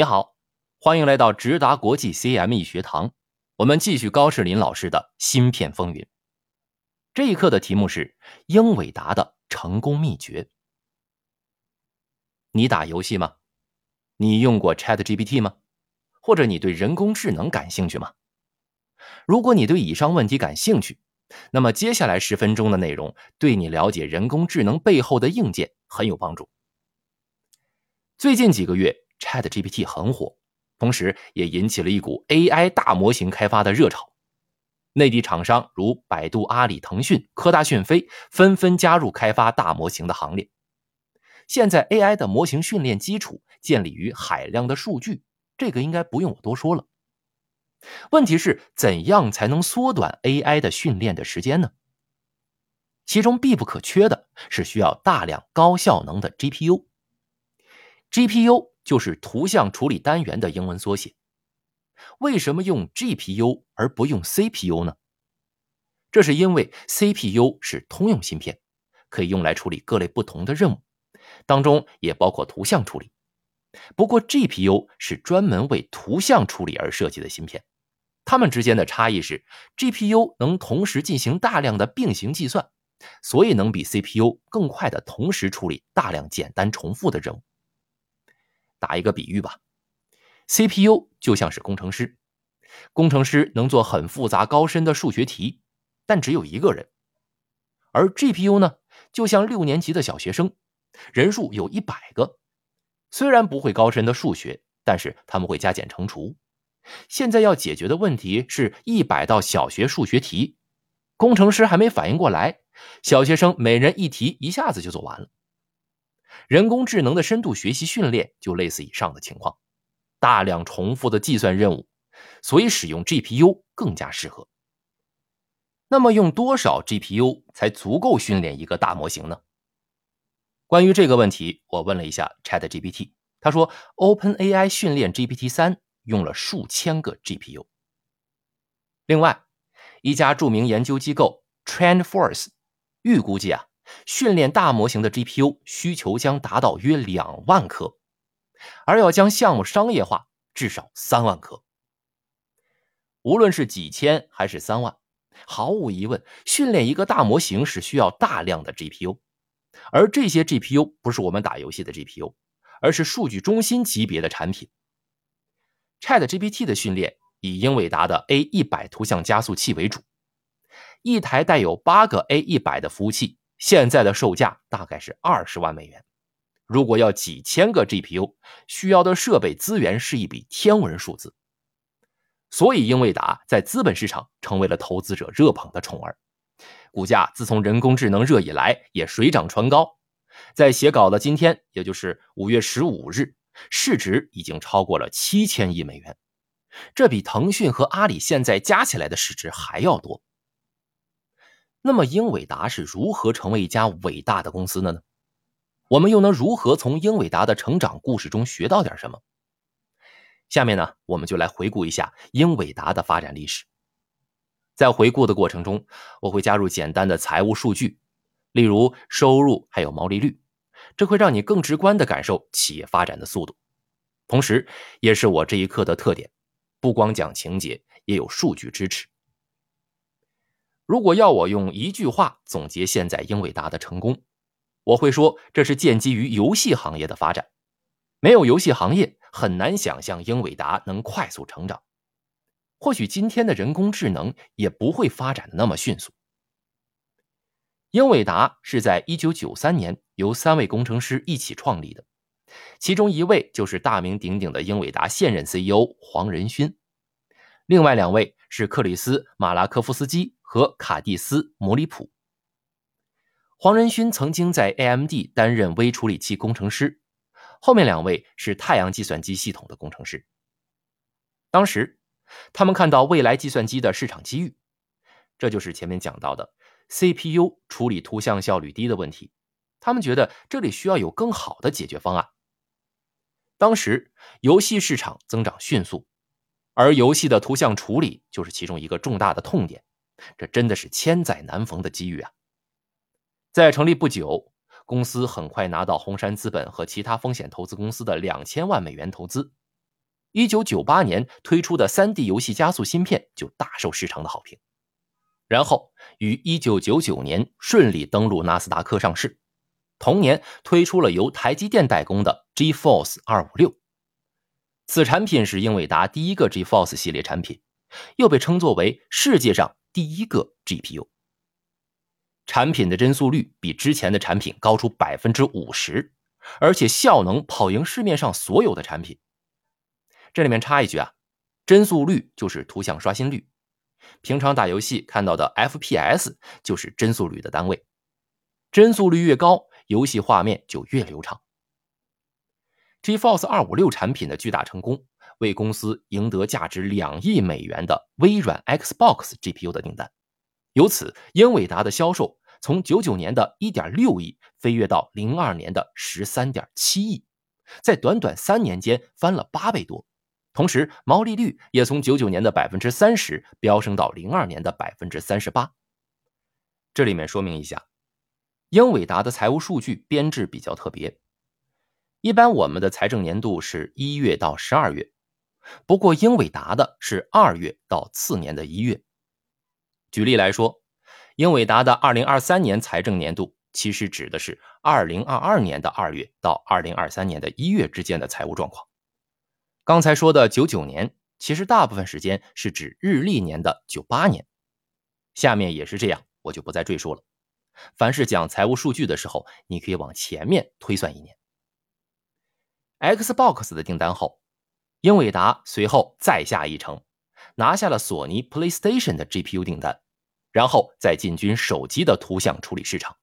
你好，欢迎来到直达国际 CME 学堂。我们继续高士林老师的芯片风云。这一课的题目是英伟达的成功秘诀。你打游戏吗？你用过 ChatGPT 吗？或者你对人工智能感兴趣吗？如果你对以上问题感兴趣，那么接下来十分钟的内容对你了解人工智能背后的硬件很有帮助。最近几个月，ChatGPT 很火，同时也引起了一股 AI 大模型开发的热潮。内地厂商如百度、阿里、腾讯、科大讯飞纷纷加入开发大模型的行列。现在 AI 的模型训练基础建立于海量的数据，这个应该不用我多说了。问题是怎样才能缩短 AI 的训练的时间呢？其中必不可缺的是需要大量高效能的 GPU。GPU 就是图像处理单元的英文缩写。为什么用 GPU 而不用 CPU 呢？这是因为 CPU 是通用芯片，可以用来处理各类不同的任务，当中也包括图像处理。不过 GPU 是专门为图像处理而设计的芯片，它们之间的差异是，GPU 能同时进行大量的并行计算，所以能比 CPU 更快的同时处理大量简单重复的任务。打一个比喻吧，CPU 就像是工程师，工程师能做很复杂高深的数学题，但只有一个人；而 GPU 呢，就像六年级的小学生，人数有一百个。虽然不会高深的数学，但是他们会加减乘除。现在要解决的问题是一百道小学数学题，工程师还没反应过来，小学生每人一题，一下子就做完了。人工智能的深度学习训练就类似以上的情况，大量重复的计算任务，所以使用 GPU 更加适合。那么用多少 GPU 才足够训练一个大模型呢？关于这个问题，我问了一下 ChatGPT，他说 OpenAI 训练 GPT 三用了数千个 GPU。另外，一家著名研究机构 TrendForce 预估计啊。训练大模型的 GPU 需求将达到约两万颗，而要将项目商业化，至少三万颗。无论是几千还是三万，毫无疑问，训练一个大模型是需要大量的 GPU，而这些 GPU 不是我们打游戏的 GPU，而是数据中心级别的产品。ChatGPT 的训练以英伟达的 A 一百图像加速器为主，一台带有八个 A 一百的服务器。现在的售价大概是二十万美元，如果要几千个 GPU，需要的设备资源是一笔天文数字。所以英伟达在资本市场成为了投资者热捧的宠儿，股价自从人工智能热以来也水涨船高。在写稿的今天，也就是五月十五日，市值已经超过了七千亿美元，这比腾讯和阿里现在加起来的市值还要多。那么，英伟达是如何成为一家伟大的公司的呢？我们又能如何从英伟达的成长故事中学到点什么？下面呢，我们就来回顾一下英伟达的发展历史。在回顾的过程中，我会加入简单的财务数据，例如收入还有毛利率，这会让你更直观的感受企业发展的速度，同时也是我这一课的特点，不光讲情节，也有数据支持。如果要我用一句话总结现在英伟达的成功，我会说这是建基于游戏行业的发展。没有游戏行业，很难想象英伟达能快速成长。或许今天的人工智能也不会发展的那么迅速。英伟达是在一九九三年由三位工程师一起创立的，其中一位就是大名鼎鼎的英伟达现任 CEO 黄仁勋，另外两位是克里斯马拉科夫斯基。和卡蒂斯·摩里普。黄仁勋曾经在 AMD 担任微处理器工程师，后面两位是太阳计算机系统的工程师。当时，他们看到未来计算机的市场机遇，这就是前面讲到的 CPU 处理图像效率低的问题。他们觉得这里需要有更好的解决方案。当时，游戏市场增长迅速，而游戏的图像处理就是其中一个重大的痛点。这真的是千载难逢的机遇啊！在成立不久，公司很快拿到红杉资本和其他风险投资公司的两千万美元投资，一九九八年推出的 3D 游戏加速芯片就大受市场的好评。然后于一九九九年顺利登陆纳斯达克上市，同年推出了由台积电代工的 G-Force 二五六。此产品是英伟达第一个 GeForce 系列产品，又被称作为世界上第一个 GPU。产品的帧速率比之前的产品高出百分之五十，而且效能跑赢市面上所有的产品。这里面插一句啊，帧速率就是图像刷新率，平常打游戏看到的 FPS 就是帧速率的单位，帧速率越高，游戏画面就越流畅。GeForce 二五六产品的巨大成功，为公司赢得价值两亿美元的微软 Xbox GPU 的订单，由此英伟达的销售从九九年的一点六亿飞跃到零二年的十三点七亿，在短短三年间翻了八倍多，同时毛利率也从九九年的百分之三十飙升到零二年的百分之三十八。这里面说明一下，英伟达的财务数据编制比较特别。一般我们的财政年度是一月到十二月，不过英伟达的是二月到次年的一月。举例来说，英伟达的二零二三年财政年度其实指的是二零二二年的二月到二零二三年的一月之间的财务状况。刚才说的九九年，其实大部分时间是指日历年的九八年。下面也是这样，我就不再赘述了。凡是讲财务数据的时候，你可以往前面推算一年。Xbox 的订单后，英伟达随后再下一城，拿下了索尼 PlayStation 的 GPU 订单，然后再进军手机的图像处理市场。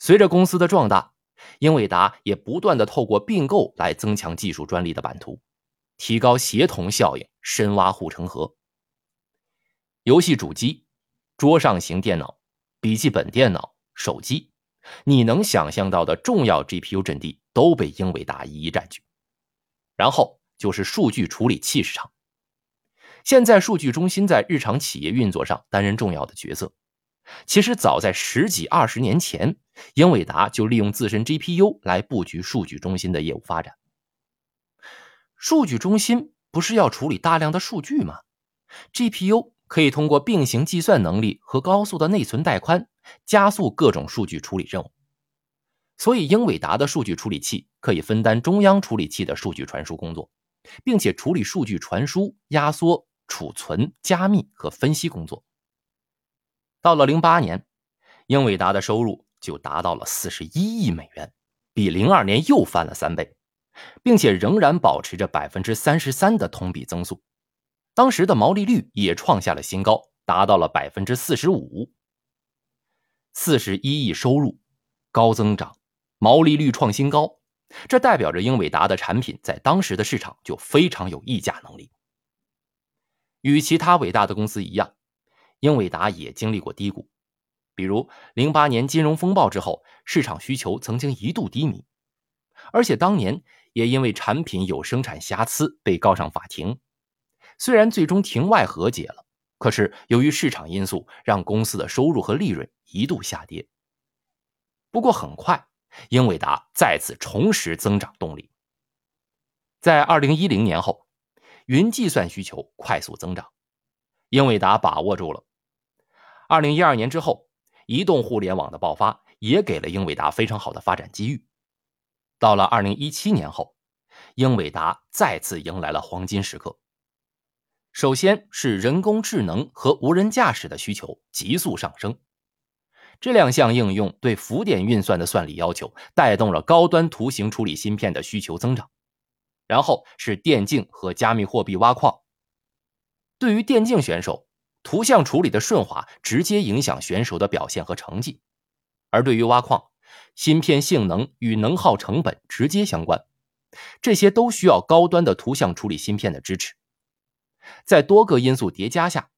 随着公司的壮大，英伟达也不断的透过并购来增强技术专利的版图，提高协同效应，深挖护城河。游戏主机、桌上型电脑、笔记本电脑、手机。你能想象到的重要 GPU 阵地都被英伟达一一占据，然后就是数据处理器市场。现在数据中心在日常企业运作上担任重要的角色。其实早在十几二十年前，英伟达就利用自身 GPU 来布局数据中心的业务发展。数据中心不是要处理大量的数据吗？GPU 可以通过并行计算能力和高速的内存带宽。加速各种数据处理任务，所以英伟达的数据处理器可以分担中央处理器的数据传输工作，并且处理数据传输、压缩、储存、加密和分析工作。到了零八年，英伟达的收入就达到了四十一亿美元，比零二年又翻了三倍，并且仍然保持着百分之三十三的同比增速，当时的毛利率也创下了新高，达到了百分之四十五。四十一亿收入，高增长，毛利率创新高，这代表着英伟达的产品在当时的市场就非常有溢价能力。与其他伟大的公司一样，英伟达也经历过低谷，比如零八年金融风暴之后，市场需求曾经一度低迷，而且当年也因为产品有生产瑕疵被告上法庭，虽然最终庭外和解了。可是，由于市场因素，让公司的收入和利润一度下跌。不过，很快，英伟达再次重拾增长动力。在二零一零年后，云计算需求快速增长，英伟达把握住了。二零一二年之后，移动互联网的爆发也给了英伟达非常好的发展机遇。到了二零一七年后，英伟达再次迎来了黄金时刻。首先是人工智能和无人驾驶的需求急速上升，这两项应用对浮点运算的算力要求带动了高端图形处理芯片的需求增长。然后是电竞和加密货币挖矿。对于电竞选手，图像处理的顺滑直接影响选手的表现和成绩；而对于挖矿，芯片性能与能耗成本直接相关，这些都需要高端的图像处理芯片的支持。在多个因素叠加下，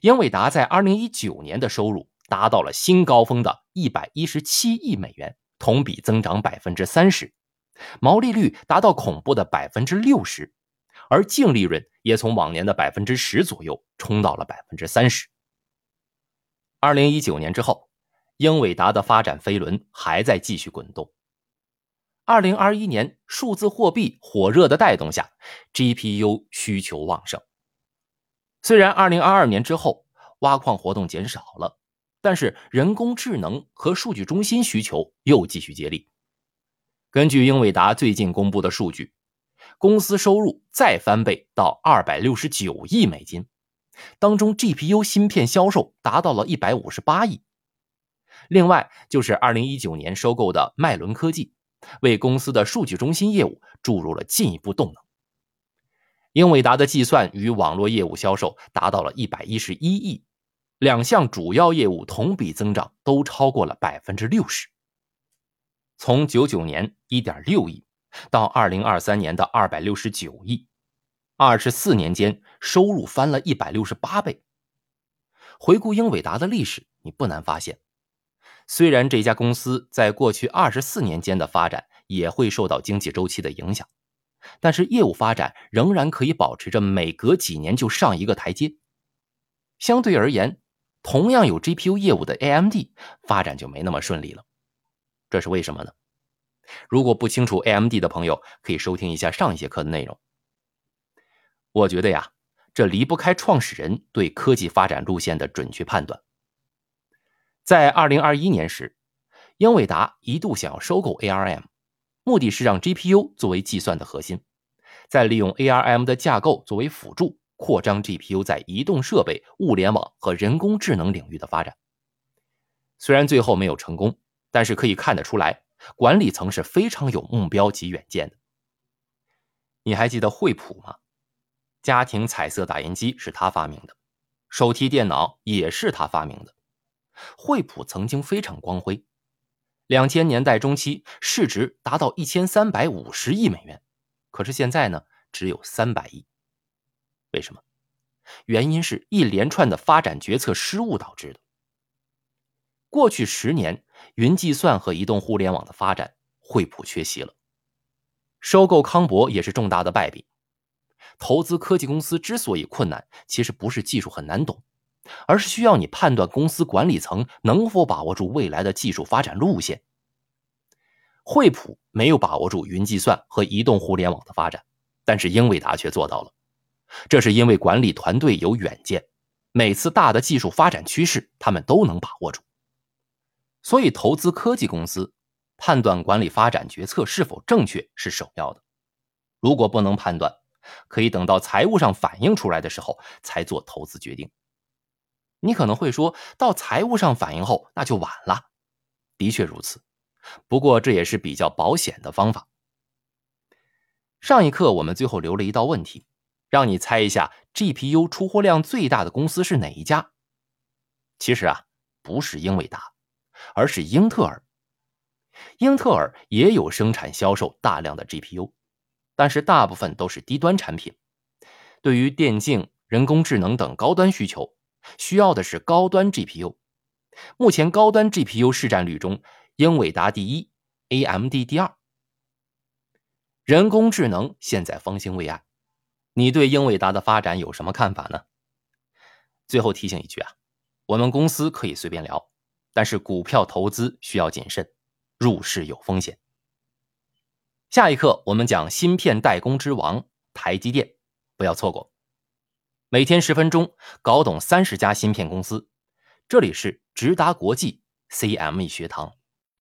英伟达在2019年的收入达到了新高峰的117亿美元，同比增长30%，毛利率达到恐怖的60%，而净利润也从往年的10%左右冲到了30%。2019年之后，英伟达的发展飞轮还在继续滚动。二零二一年数字货币火热的带动下，GPU 需求旺盛。虽然二零二二年之后挖矿活动减少了，但是人工智能和数据中心需求又继续接力。根据英伟达最近公布的数据，公司收入再翻倍到二百六十九亿美金，当中 GPU 芯片销售达到了一百五十八亿。另外就是二零一九年收购的迈伦科技。为公司的数据中心业务注入了进一步动能。英伟达的计算与网络业务销售达到了一百一十一亿，两项主要业务同比增长都超过了百分之六十。从九九年一点六亿到二零二三年的二百六十九亿，二十四年间收入翻了一百六十八倍。回顾英伟达的历史，你不难发现。虽然这家公司在过去二十四年间的发展也会受到经济周期的影响，但是业务发展仍然可以保持着每隔几年就上一个台阶。相对而言，同样有 GPU 业务的 AMD 发展就没那么顺利了。这是为什么呢？如果不清楚 AMD 的朋友，可以收听一下上一节课的内容。我觉得呀，这离不开创始人对科技发展路线的准确判断。在二零二一年时，英伟达一度想要收购 ARM，目的是让 GPU 作为计算的核心，再利用 ARM 的架构作为辅助，扩张 GPU 在移动设备、物联网和人工智能领域的发展。虽然最后没有成功，但是可以看得出来，管理层是非常有目标及远见的。你还记得惠普吗？家庭彩色打印机是他发明的，手提电脑也是他发明的。惠普曾经非常光辉，两千年代中期市值达到一千三百五十亿美元，可是现在呢只有三百亿。为什么？原因是一连串的发展决策失误导致的。过去十年，云计算和移动互联网的发展，惠普缺席了。收购康博也是重大的败笔。投资科技公司之所以困难，其实不是技术很难懂。而是需要你判断公司管理层能否把握住未来的技术发展路线。惠普没有把握住云计算和移动互联网的发展，但是英伟达却做到了。这是因为管理团队有远见，每次大的技术发展趋势他们都能把握住。所以，投资科技公司，判断管理发展决策是否正确是首要的。如果不能判断，可以等到财务上反映出来的时候才做投资决定。你可能会说到财务上反映后，那就晚了。的确如此，不过这也是比较保险的方法。上一课我们最后留了一道问题，让你猜一下 GPU 出货量最大的公司是哪一家？其实啊，不是英伟达，而是英特尔。英特尔也有生产销售大量的 GPU，但是大部分都是低端产品，对于电竞、人工智能等高端需求。需要的是高端 GPU，目前高端 GPU 市占率中，英伟达第一，AMD 第二。人工智能现在方兴未艾，你对英伟达的发展有什么看法呢？最后提醒一句啊，我们公司可以随便聊，但是股票投资需要谨慎，入市有风险。下一课我们讲芯片代工之王台积电，不要错过。每天十分钟，搞懂三十家芯片公司。这里是直达国际 CME 学堂。